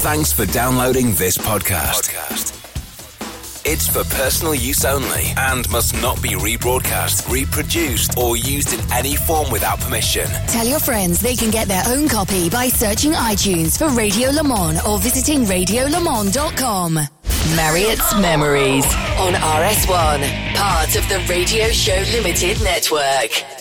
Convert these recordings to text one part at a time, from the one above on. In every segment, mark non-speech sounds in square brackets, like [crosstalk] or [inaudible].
Thanks for downloading this podcast. It's for personal use only and must not be rebroadcast, reproduced, or used in any form without permission. Tell your friends they can get their own copy by searching iTunes for Radio Le Mans or visiting radiolemans.com. Marriott's Memories on RS1, part of the Radio Show Limited network.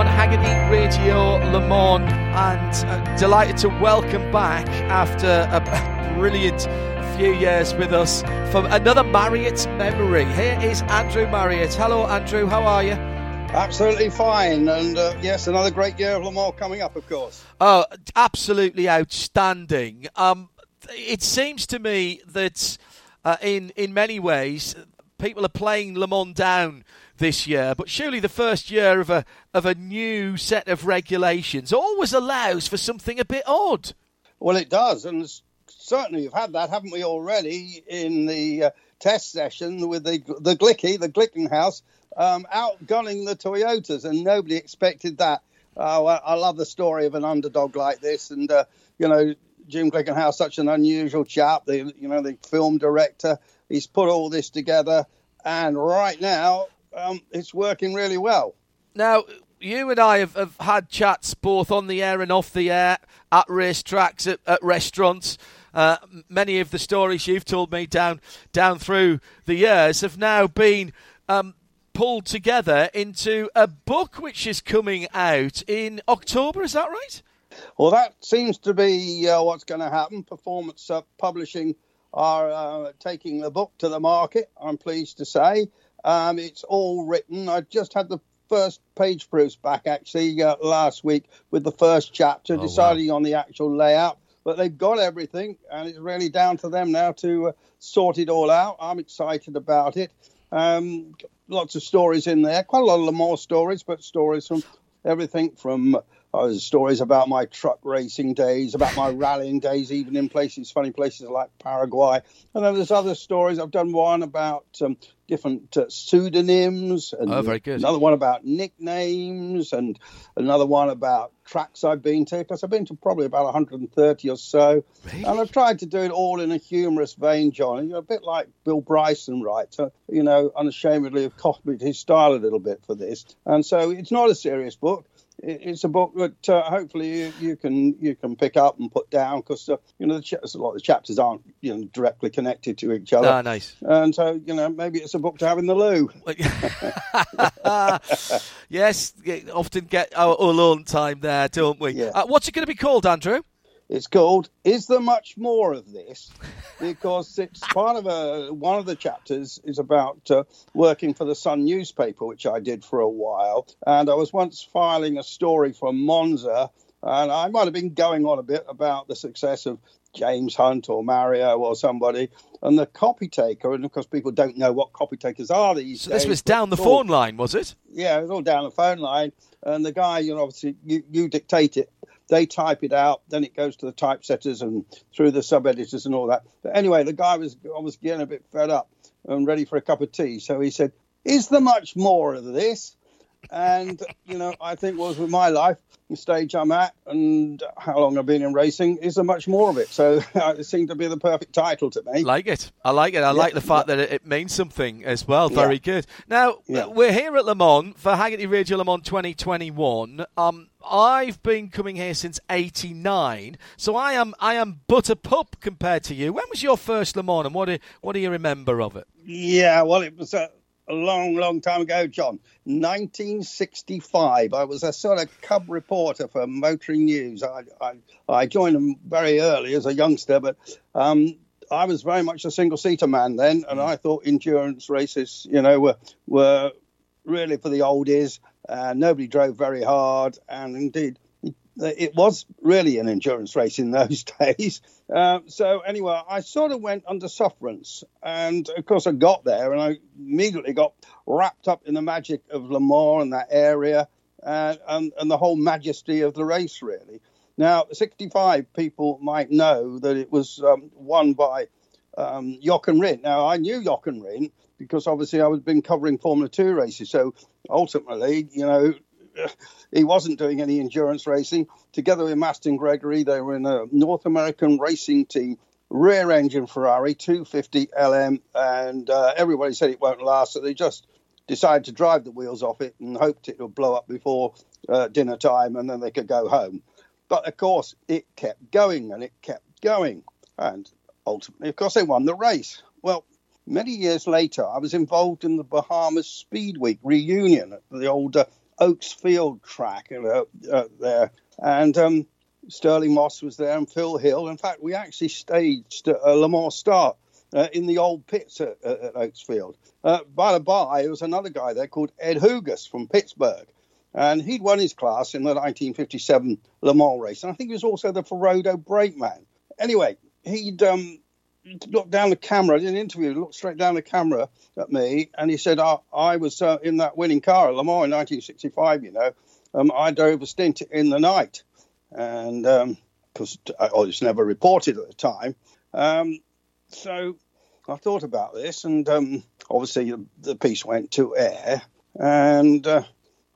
2021 Hagerty Radio Le Mans, and uh, delighted to welcome back after a brilliant few years with us from another Marriott's memory. Here is Andrew Marriott. Hello, Andrew. How are you? Absolutely fine, and uh, yes, another great year of Le Mans coming up, of course. Oh, absolutely outstanding. Um, it seems to me that uh, in in many ways people are playing Le Mans down this year, but surely the first year of a of a new set of regulations always allows for something a bit odd. Well, it does, and certainly we've had that, haven't we, already in the uh, test session with the the Glicky, the Glickenhaus, um, outgunning the Toyotas, and nobody expected that. Uh, I love the story of an underdog like this, and uh, you know. Jim Glickenhaus, such an unusual chap, the you know the film director. He's put all this together, and right now um, it's working really well. Now, you and I have, have, had chats both on the air and off the air, at racetracks, at, at restaurants. Uh, many of the stories you've told me down down through the years have now been um, pulled together into a book which is coming out in October. Is that right? Well, that seems to be uh, what's going to happen. Performance uh, Publishing are uh, taking the book to the market. I'm pleased to say. Um, it's all written. I just had the first page proofs back actually uh, last week with the first chapter, oh, deciding wow. on the actual layout. But they've got everything, and it's really down to them now to uh, sort it all out. I'm excited about it. Um, lots of stories in there, quite a lot of more stories, but stories from everything from uh, stories about my truck racing days, about my rallying days, even in places, funny places like Paraguay. And then there's other stories. I've done one about um, different uh, pseudonyms, and oh, very good. another one about nicknames, and another one about tracks I've been to, because I've been to probably about 130 or so. Really? And I've tried to do it all in a humorous vein, John. You're a bit like Bill Bryson right? so, you know, unashamedly have copied his style a little bit for this. And so it's not a serious book it's a book that uh, hopefully you, you, can you can pick up and put down because uh, you know ch- a lot of the chapters aren't you know directly connected to each other. Ah, nice. And so you know maybe it's a book to have in the loo. [laughs] yes, often get our alone time there, don't we? Yeah. Uh, what's it going to be called, Andrew? It's called "Is There Much More of This?" [laughs] because it's part of a one of the chapters is about uh, working for the Sun newspaper, which I did for a while, and I was once filing a story for Monza, and I might have been going on a bit about the success of James Hunt or Mario or somebody, and the copy taker, and of course people don't know what copy takers are these so days. This was down the phone line, was it? Yeah, it was all down the phone line, and the guy, you know, obviously you, you dictate it they type it out, then it goes to the typesetters and through the sub editors and all that. But anyway, the guy was was getting a bit fed up and ready for a cup of tea. So he said, "Is there much more of this?" And you know, I think was with my life, the stage I'm at, and how long I've been in racing, is there much more of it? So [laughs] it seemed to be the perfect title to me. Like it, I like it. I yeah. like the fact that it, it, means something as well. Very yeah. good. Now yeah. we're here at Le Mans for Hagerty Radio Le Mans 2021. Um, I've been coming here since '89, so I am I am but a pup compared to you. When was your first Le Mans, and what do what do you remember of it? Yeah, well, it was a, a long, long time ago, John. 1965. I was a sort of cub reporter for Motoring News. I I, I joined them very early as a youngster, but um, I was very much a single seater man then, and I thought endurance races, you know, were were really for the oldies. Uh, nobody drove very hard, and indeed, it was really an endurance race in those [laughs] days. Uh, so anyway, I sort of went under sufferance, and of course I got there, and I immediately got wrapped up in the magic of Le Mans and that area, uh, and, and the whole majesty of the race, really. Now, 65 people might know that it was um, won by um, Jochen Rindt. Now, I knew Jochen Rindt because obviously I was been covering Formula Two races. So ultimately, you know, [sighs] he wasn't doing any endurance racing. Together with Masten Gregory, they were in a North American racing team, rear engine Ferrari 250 LM, and uh, everybody said it won't last. So they just decided to drive the wheels off it and hoped it would blow up before uh, dinner time and then they could go home. But of course, it kept going and it kept going. And ultimately, of course, they won the race. Well, many years later, I was involved in the Bahamas Speed Week reunion at the old uh, Oakes Field track uh, uh, there. And um, Stirling Moss was there and Phil Hill. In fact, we actually staged a Le Mans start uh, in the old pits at, at Oakes Field. Uh, by the by, there was another guy there called Ed Hugus from Pittsburgh. And he'd won his class in the 1957 Le Mans race. And I think he was also the Ferodo brakeman. Anyway, he'd um, looked down the camera, in an interview, looked straight down the camera at me, and he said, oh, I was uh, in that winning car at Le Mans in 1965, you know. Um, I drove a stint in the night. And because um, I was never reported at the time. Um, so I thought about this, and um, obviously the piece went to air. And uh,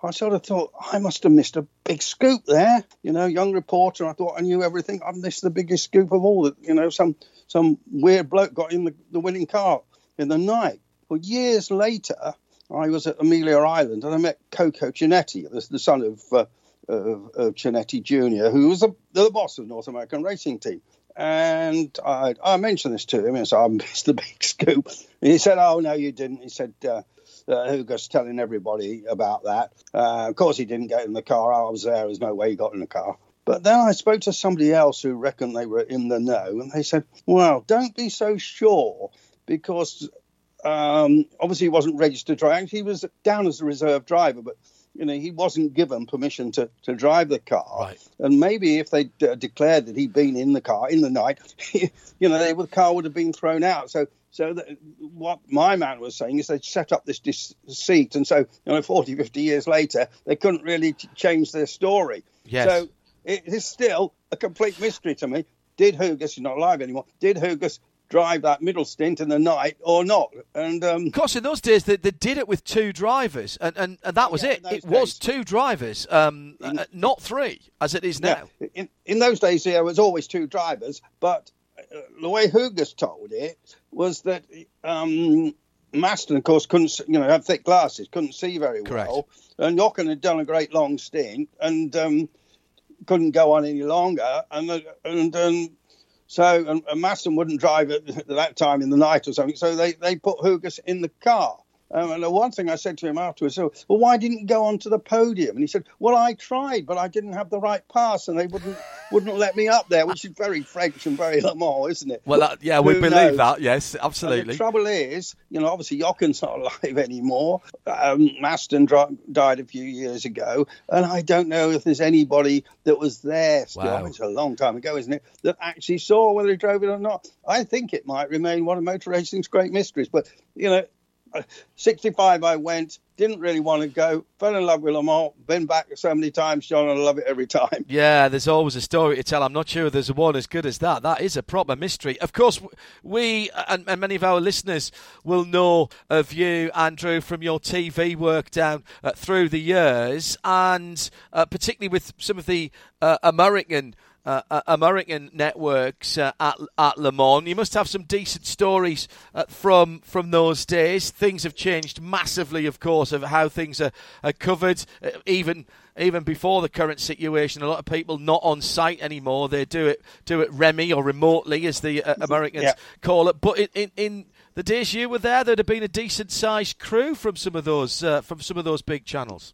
I sort of thought I must have missed a big scoop there. You know, young reporter. I thought I knew everything. I missed the biggest scoop of all. That you know, some some weird bloke got in the, the winning car in the night. Well, years later, I was at Amelia Island and I met Coco Chinetti, the, the son of, uh, of, of Jr., who was the, the boss of North American Racing Team. And I, I mentioned this to him, and so I missed the big scoop. And he said, "Oh no, you didn't." He said, uh, uh, Hugus telling everybody about that. Uh, of course, he didn't get in the car. I was there. There's no way he got in the car. But then I spoke to somebody else who reckoned they were in the know, and they said, "Well, don't be so sure, because um, obviously he wasn't registered driver. He was down as a reserve driver, but you know he wasn't given permission to, to drive the car. Right. And maybe if they uh, declared that he'd been in the car in the night, [laughs] you know, the car would have been thrown out. So so that, what my man was saying is they set up this deceit, and so you know, 40, 50 years later, they couldn't really change their story. Yes. So it is still a complete mystery to me. Did Hugus, he's not alive anymore, did Hugus drive that middle stint in the night or not? And um, Of course, in those days, they, they did it with two drivers, and, and, and that was Yeah, it. in It was two drivers, um, uh, not three, as it is now. Yeah, in, in those days, there was always two drivers, but the way Hugus told it was that um, Masten, of course, couldn't, you know, had thick glasses, couldn't see very Correct. well, and Jochen had done a great long stint and um, couldn't go on any longer, and uh, and um, so and, and Masten wouldn't drive at, at [laughs] that time in the night or something, so they they put Hugus in the car. Um, and the one thing I said to him afterwards, so, well, why didn't you go onto the podium? And he said, well, I tried, but I didn't have the right pass, and they wouldn't wouldn't let me up there, which is very French and very Le Mans, isn't it? Well, that, yeah, we Who believe knows? that. Yes, And absolutely. the trouble is, you know, obviously Jochen's not [laughs] alive anymore. Um, Masten died a few years ago, and I don't know if there's anybody that was there still. Wow. It's a long time ago, isn't it? That actually saw whether he drove it or not. I think it might remain one of motor racing's great mysteries. But you know, 65, I went. Didn't really want to go. Fell in love with Le Mans. Been back so many times, John, and I love it every time. [laughs] Yeah, there's always a story to tell. I'm not sure there's one as good as that. That is a proper mystery. Of course, we and, and many of our listeners will know of you, Andrew, from your TV work down uh, through the years, and uh, particularly with some of the uh, American. Uh, uh, American networks uh, at at Le Mans. You must have some decent stories uh, from from those days. Things have changed massively, of course, of how things are, are covered. Uh, even even before the current situation, a lot of people not on site anymore. They do it do it remi or remotely, as the uh, Americans Yeah. call it. But in, in the days you were there, there'd have been a decent sized crew from some of those uh, from some of those big channels.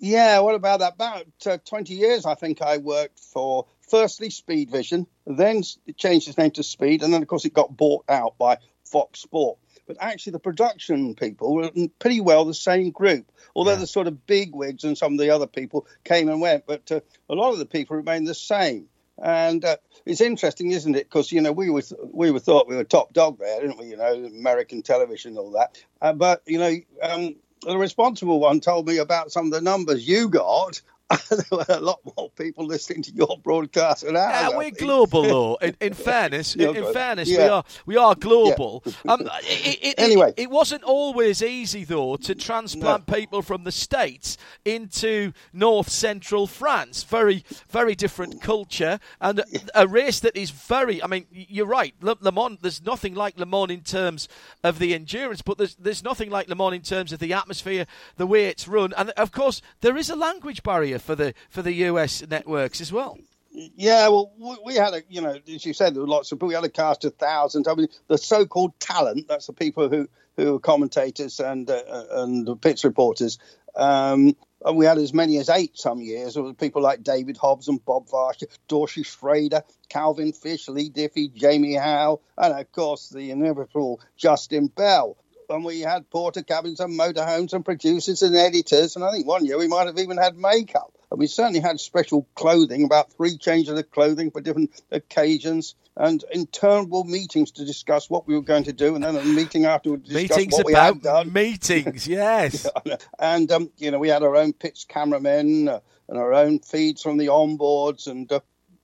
Yeah, what about that? About uh, 20 years, I think I worked for firstly Speed Vision, then it changed its name to Speed, and then, of course, it got bought out by Fox Sport. but actually the production people were pretty well the same group. Although yeah. the sort of big wigs and some of the other people came and went, but uh, a lot of the people remained the same. And uh, it's interesting, isn't it? Because you know we were we were thought we were top dog there, didn't we? You know, American television, and all that. Uh, but you know, um, the responsible one told me about some of the numbers you got, there [laughs] were a lot more people listening to your broadcast than ours. Yeah, we're global, though. In, in [laughs] fairness, in, in fairness, yeah. we are we are global. Yeah. [laughs] Um, it, it, anyway, it, it, wasn't always easy though to transplant no. people from the states into north central France. Very very different culture and a race that is very. I mean, you're right. Le, Le Mans. There's nothing like Le Mans in terms of the endurance, but there's there's nothing like Le Mans in terms of the atmosphere, the way it's run, and of course there is a language barrier for the for the US networks as well. Yeah, well, we had a, you know, as you said, there were lots of people. We had a cast of thousands. I mean, the so-called talent, that's the people who, who are commentators and uh, and the pitch reporters. Um, and we had as many as eight some years. There were people like David Hobbs and Bob Varsha, Dorsey Schroeder, Calvin Fish, Leigh Diffey, Jamie Howe, and of course the inevitable Justin Bell and we had porter cabins and motorhomes and producers and editors. And I think one year we might have even had makeup. And we certainly had special clothing, about three changes of clothing for different occasions, and interminable meetings to discuss what we were going to do, and then a meeting afterwards to discuss meetings what we had done. Meetings, [laughs] yes. and um, you know, we had our own pitch cameramen uh, and our own feeds from the onboards, and uh,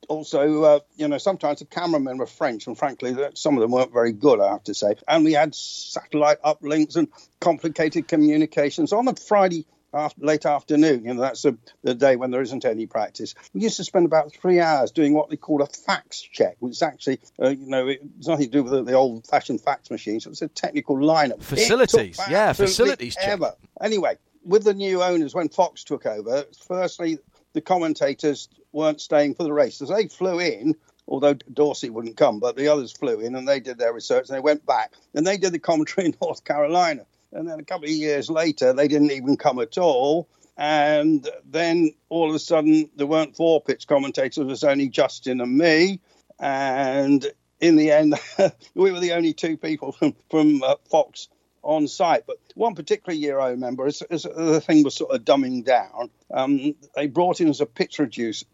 also, uh, you know, sometimes the cameramen were French, and frankly, some of them weren't very good, I have to say. And we had satellite uplinks and complicated communications on a Friday after, late afternoon. You know, that's a, the day when there isn't any practice. We used to spend about three hours doing what they call a fax check, which is actually, uh, you know, it's nothing to do with the, the old-fashioned fax machines. It was a technical lineup. Facilities, yeah, facilities ever. Check. Anyway, with the new owners, when Fox took over, firstly, the commentators weren't staying for the race. So they flew in, although Dorsey wouldn't come, but the others flew in and they did their research and they went back and they did the commentary in [laughs] North Carolina. And then a couple of years later, they didn't even come at all. And then all of a sudden, there weren't four pitch commentators, it was only Justin and me. And in the end, [laughs] we were the only two people [laughs] from, from uh, Fox on site. But one particular year I remember, as, as the thing was sort of dumbing down, um, they brought in as a pitch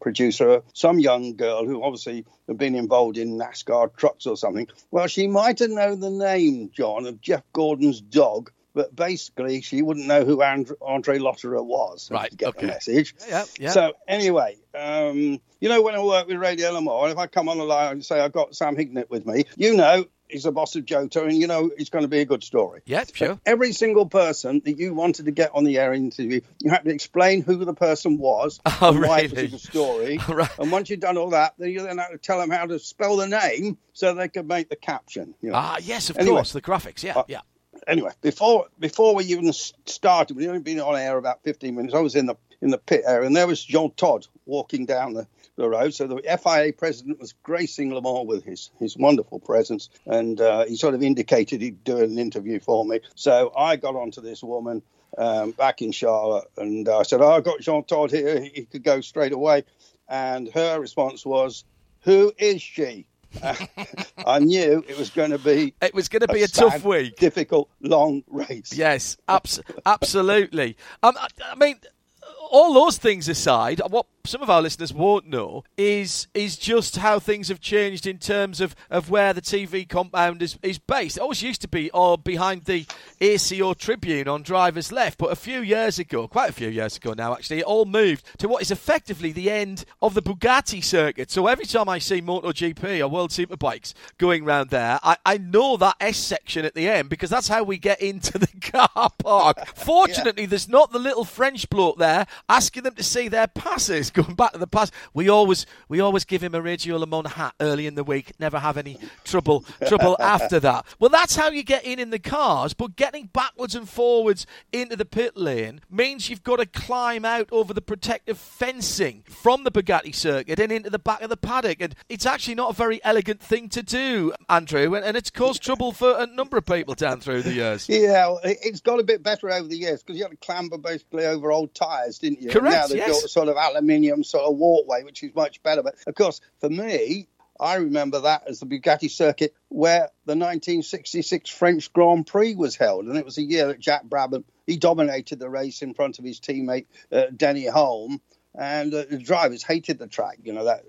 producer some young girl who obviously had been involved in NASCAR trucks or something. Well, she might have known the name, John, of Jeff Gordon's dog but basically she wouldn't know who Andre, Andre Lotterer was. Right. get okay. the message. Yeah, yeah. So anyway, um, you know when I work with Radio Le Mans, if I come on the line and say I've got Sam Hignett with me, you know he's the boss of Jota, and you know it's going to be a good story. Yeah, sure. But every single person that you wanted to get on the air interview, you had to explain who the person was, [laughs] oh, and why really? it was a story. [laughs] right. And once you've done all that, then you then had to tell them how to spell the name so they could make the caption. You know? Ah, yes, of anyway, course, the graphics. Yeah, uh, yeah anyway, before before we even started, we'd only been on air about 15 minutes. I was in the in the pit area, and there was Jean Todt walking down the, the road. So the FIA president was gracing Le Mans with his his wonderful presence, and uh, he sort of indicated he'd do an interview for me. So I got onto this woman. Um, back in Charlotte, and I said, oh, "I got Jean Todt here; he could go straight away." And her response was, "Who is she?" [laughs] I knew it was going to be. It was going to be a, a tough week, difficult, long race. Yes, abs- absolutely. Um, I, I mean, all those things aside, what some of our listeners won't know is is just how things have changed in terms of, of where the TV compound is, is based. It always used to be all behind the ACO Tribune on Driver's Left, but a few years ago, quite a few years ago now actually, it all moved to what is effectively the end of the Bugatti circuit. So every time I see MotoGP or World Superbikes going round there, I, I know that S section at the end because that's how we get into the [laughs] car park. [laughs] Fortunately, yeah. there's not the little French bloke there asking them to see their passes [laughs] going back to the past. We always we always give him a Radio Le hat early in the week. Never have any trouble trouble [laughs] after that. Well, that's how you get in in the cars. But getting backwards and forwards into the pit lane means you've got to climb out over the protective fencing from the Bugatti circuit and into the back of the paddock. And it's actually not a very elegant thing to do, Andrew. And, and it's caused trouble for a number of people down through the years. Yeah, it's got a bit better over the years because you had to clamber basically over old tyres, didn't you? Correct. now they've yes. got sort of aluminium sort of walkway, which is much better. But of course, for me, I remember that as the Bugatti circuit where the 1966 French Grand Prix was held. And it was a year that Jack Brabham, he dominated the race in front of his teammate uh, Denny Hulme and uh, the drivers hated the track. You know that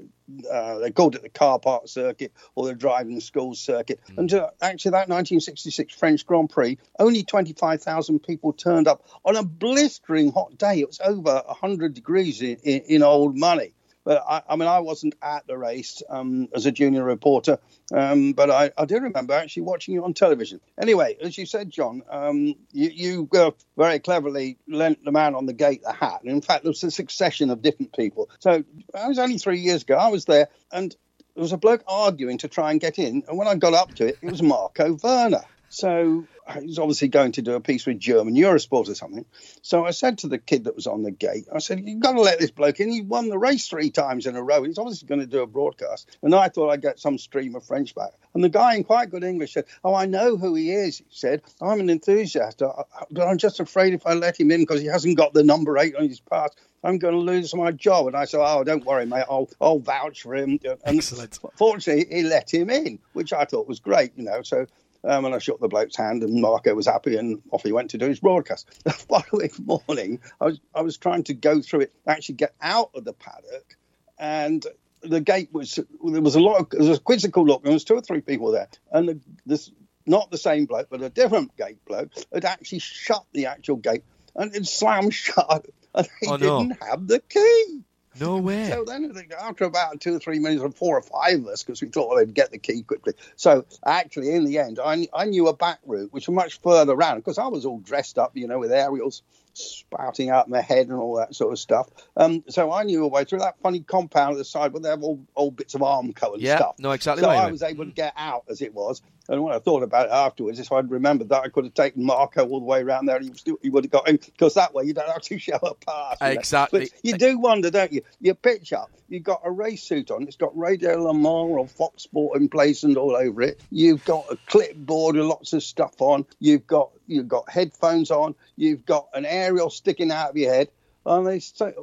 uh, they called it the car park circuit or the driving school circuit. Mm. And uh, actually, that 1966 French Grand Prix, only 25,000 people turned up on a blistering hot day. It was over 100 degrees in, in, in old money. But I, I mean, I wasn't at the race um, as a junior reporter, um, but I, I, do remember actually watching you on television. Anyway, as you said, John, um, you, you uh, very cleverly lent the man on the gate the hat. And in fact, there was a succession of different people. So I was only three years ago. I was there, and there was a bloke arguing to try and get in. And when I got up to it, it was Marco Werner. So he's obviously going to do a piece with German Eurosport or something. So I said to the kid that was on the gate, I said, You've got to let this bloke in. He won the race three times in a row. He's obviously going to do a broadcast. And I thought I'd get some stream of French back. And the guy in quite good English said, Oh, I know who he is. He said, I'm an enthusiast, but I'm just afraid if I let him in because he hasn't got the number eight on his pass, I'm going to lose my job. And I said, Oh, don't worry, mate. I'll, I'll vouch for him. And Excellent. Fortunately, he let him in, which I thought was great, you know. So um, and I shook the bloke's hand, and Marco was happy, and off he went to do his broadcast. [laughs] The following morning, I was I was trying to go through it, actually get out of the paddock, and the gate was there was a lot of there was a quizzical look. There was two or three people there, and the, this not the same bloke, but a different gate bloke had actually shut the actual gate and it slammed [laughs] shut, and he oh, no. didn't have the key. No [laughs] way. So then, after about two or three minutes, or four or five of us, because we thought they'd get the key quickly. So actually, in the end, I, I knew a back route, which was much further around, because I was all dressed up, you know, with aerials spouting out my head and all that sort of stuff. Um, so I knew a way through that funny compound at the side where they have all old bits of Armco and yeah, stuff. no, exactly. So I was able to get out as it was. And when I thought about it afterwards, if I'd remembered that, I could have taken Marco all the way around there and he, still, he would have got in, because that way you don't have to [laughs] show a pass. Exactly. But you do wonder, don't you? You pitch up, you've got a race suit on, it's got Radio Le Mans or Fox Sport emblazoned all over it. You've got a clipboard with lots of stuff on. You've got you've got headphones on. You've got an aerial sticking out of your head. And they say,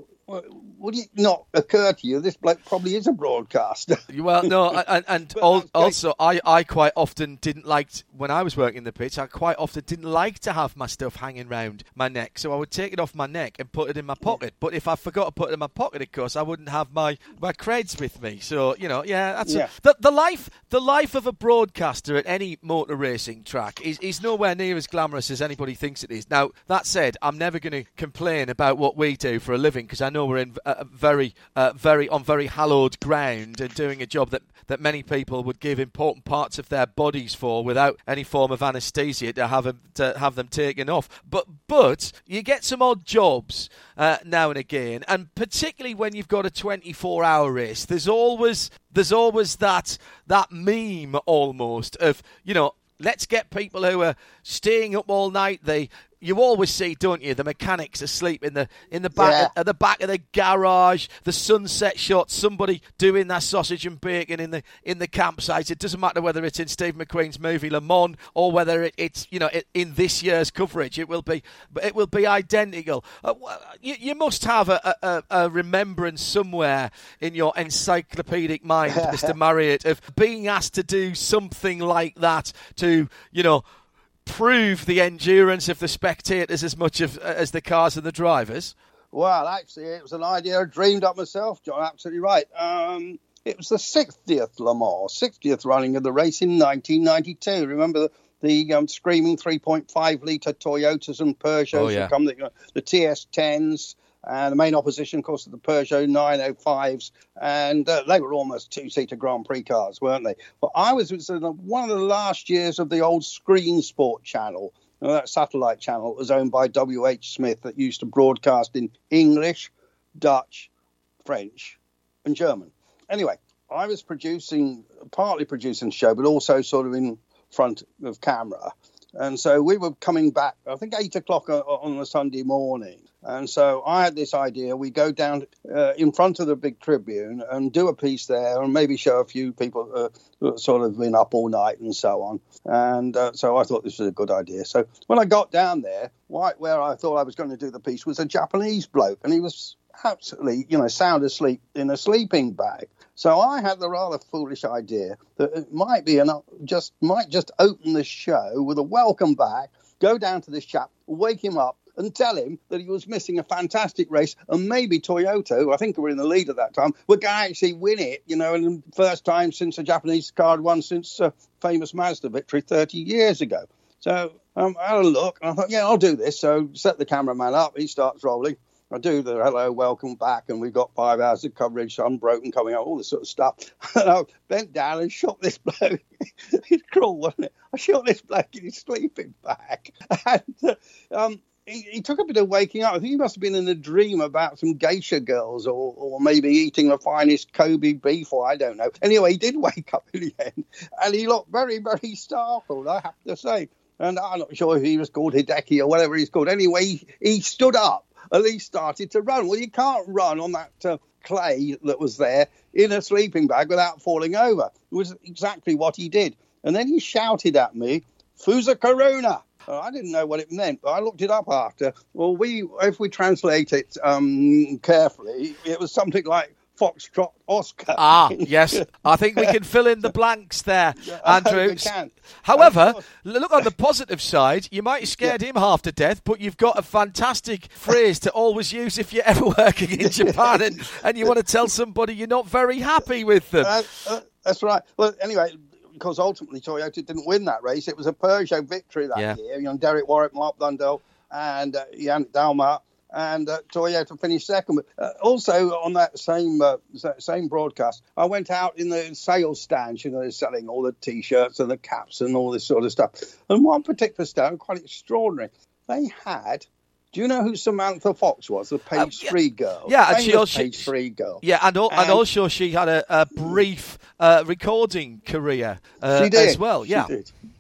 would it not occur to you this bloke probably is a broadcaster? [laughs] well, no, [laughs] and, and also I, I quite often didn't like when I was working in the pitch. I quite often didn't like to have my stuff hanging round my neck, so I would take it off my neck and put it in my pocket. But if I forgot to put it in my pocket, of course, I wouldn't have my my creds with me. So you know, yeah, that's yeah. A, the the life the life of a broadcaster at any motor racing track is is nowhere near as glamorous as anybody thinks it is. Now that said, I'm never going to complain about what we do for a living because I know we're in uh, very, uh, very on very hallowed ground and doing a job that, that many people would give important parts of their bodies for without any form of anaesthesia to have them to have them taken off. But but you get some odd jobs uh, now and again, and particularly when you've got a 24-hour race, there's always there's always that that meme almost of you know let's get people who are staying up all night. They you always see, don't you, the mechanics asleep in the in the back yeah. at the back of the garage, the sunset shot, somebody doing that sausage and bacon in the in the campsite. It doesn't matter whether it's in Steve McQueen's movie Le Mans or whether it, it's you know it, in this year's coverage. It will be it will be identical. Uh, you, you, must have a, a, a, remembrance somewhere in your encyclopedic mind, [laughs] Mr. Marriott, of being asked to do something like that to you know prove the endurance of the spectators as much of, as the cars and the drivers? Well, actually, it was an idea I dreamed up myself, John. Absolutely right. Um, it was the 60th Le Mans, 60th running of the race in 1992. Remember the, the um, screaming 3.5 litre Toyotas and Peugeots oh, yeah. come, the, the TS10s, and the main opposition, of course, are the Peugeot 905s, and uh, they were almost two-seater Grand Prix cars, weren't they? But I was, was uh, one of the last years of the old Screen Sport channel. You know, that satellite channel that was owned by W.H. Smith that used to broadcast in English, Dutch, French, and German. Anyway, I was producing, partly producing the show, but also sort of in front of camera. And so we were coming back, I think, eight o'clock on a Sunday morning And so I had this idea. We go down uh, in front of the big tribune and do a piece there and maybe show a few people uh, sort of been up all night and so on. And uh, so I thought this was a good idea. So when I got down there, right where I thought I was going to do the piece was a Japanese bloke. And he was absolutely, you know, sound asleep in a sleeping bag. So I had the rather foolish idea that it might be just might just open the show with a welcome back, go down to this chap, wake him up, and tell him that he was missing a fantastic race and maybe Toyota, I think we were in the lead at that time, were going to actually win it, you know, and first time since a Japanese car had won since a famous Mazda victory 30 years ago. So um, I had a look and I thought, yeah, I'll do this. So set the cameraman up, he starts rolling. I do the hello, welcome back, and we've got five hours of coverage, unbroken coming out, all this sort of stuff. [laughs] And I bent down and shot this bloke. [laughs] it's cruel, wasn't it? I shot this bloke in his sleeping bag. [laughs] And uh, um, he, he, took a bit of waking up. I think he must have been in a dream about some geisha girls or, or maybe eating the finest Kobe beef, or I don't know. Anyway, he did wake up in the end, and he looked very, very startled, I have to say. And I'm not sure if he was called Hideki or whatever he's called. Anyway, he, he stood up at least started to run. Well, you can't run on that uh, clay that was there in a sleeping bag without falling over. It was exactly what he did. And then he shouted at me, Fusa Corona. I didn't know what it meant, but I looked it up after. Well, we if we translate it um, carefully, it was something like Foxtrot Oscar. Ah, [laughs] yes. I think we can fill in the blanks there, Andrew. However, look on the positive side. You might have scared yeah. him half to death, but you've got a fantastic phrase to always use if you're ever [laughs] working in Japan and, and you want to tell somebody you're not very happy with them. Uh, uh, that's right. Well, anyway, because ultimately Toyota didn't win that race. It was a Peugeot victory that yeah. year. You know, Derek Warwick, Mark Blundell, and uh, Jan Dalmas and uh, Toyota finished second. But uh, also on that same uh, same broadcast, I went out in the sales stands. You know, they're selling all the T-shirts and the caps and all this sort of stuff. And one particular stand, quite extraordinary, they had. Do you know who Samantha Fox was, the page um, yeah, three girl? Yeah, and she also page three girl. Yeah, and, and, and also she had a, a brief uh, recording career uh, as well. Yeah,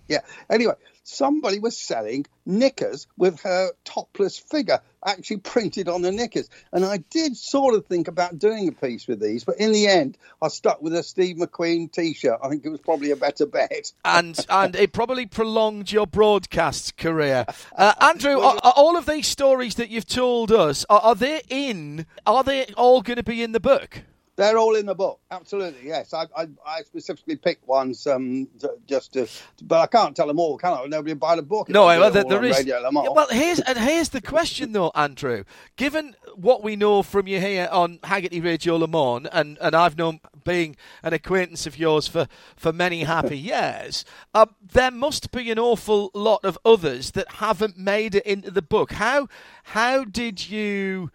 yeah. Anyway, somebody was selling knickers with her topless figure actually printed on the knickers. And I did sort of think about doing a piece with these, but in the end, I stuck with a Steve McQueen T-shirt. I think it was probably a better bet. And and it probably prolonged your broadcast career. Uh, [laughs] Andrew, are, are, all of these stories that you've told us are, are they in? Are they all going to be in the book? They're all in the book. Absolutely, yes. I, I, I specifically picked ones um, to, just to, but I can't tell them all, can I? Nobody buy the book. No, well, there, there is. Yeah, well, here's and here's the question though, Andrew. Given what we know from you here on Hagerty Radio Le Mans, and, and I've known being an acquaintance of yours for, for many happy [laughs] years, uh, there must be an awful lot of others that haven't made it into the book. How how did you?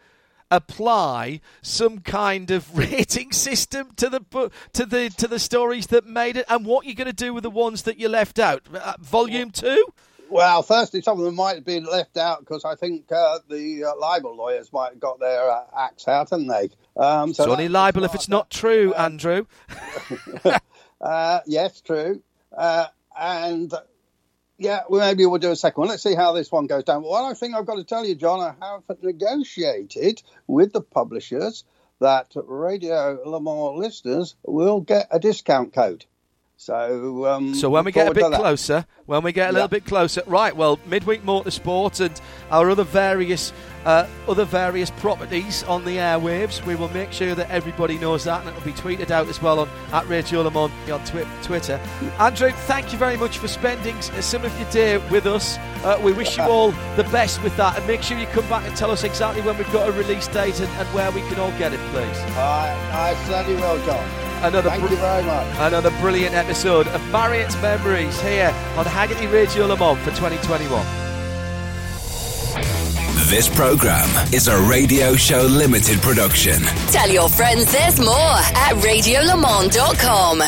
Apply some kind of [laughs] rating system to the to the to the stories that made it, and what you're going to do with the ones that you left out. Uh, volume two. Well, firstly, some of them might have been left out because I think uh, the uh, libel lawyers might have got their uh, acts out, haven't they? Um, so it's only libel if it's not true, Andrew. [laughs] Uh, yes, true. Uh, and yeah, well, maybe we'll do a second one. Let's see how this one goes down. Well, I think I've got to tell you, John, I have negotiated with the publishers that Radio Le Mans listeners will get a discount code. So, um, so when we get a bit closer, when we get a little bit closer, right? Well, midweek motorsport and our other various uh, other various properties on the airwaves. We will make sure that everybody knows that, and it will be tweeted out as well on at Radio Le Mans on twi- Twitter. Andrew, thank you very much for spending some of your day with us. Uh, we wish you all the best with that, and make sure you come back and tell us exactly when we've got a release date and, and where we can all get it, please. I, I certainly will, John another Thank br- you very much. Another brilliant episode of Marriott's Memories here on Hagerty Radio Le Mans for 2021. This program is a radio show limited production. Tell your friends there's more at radiolemans.com.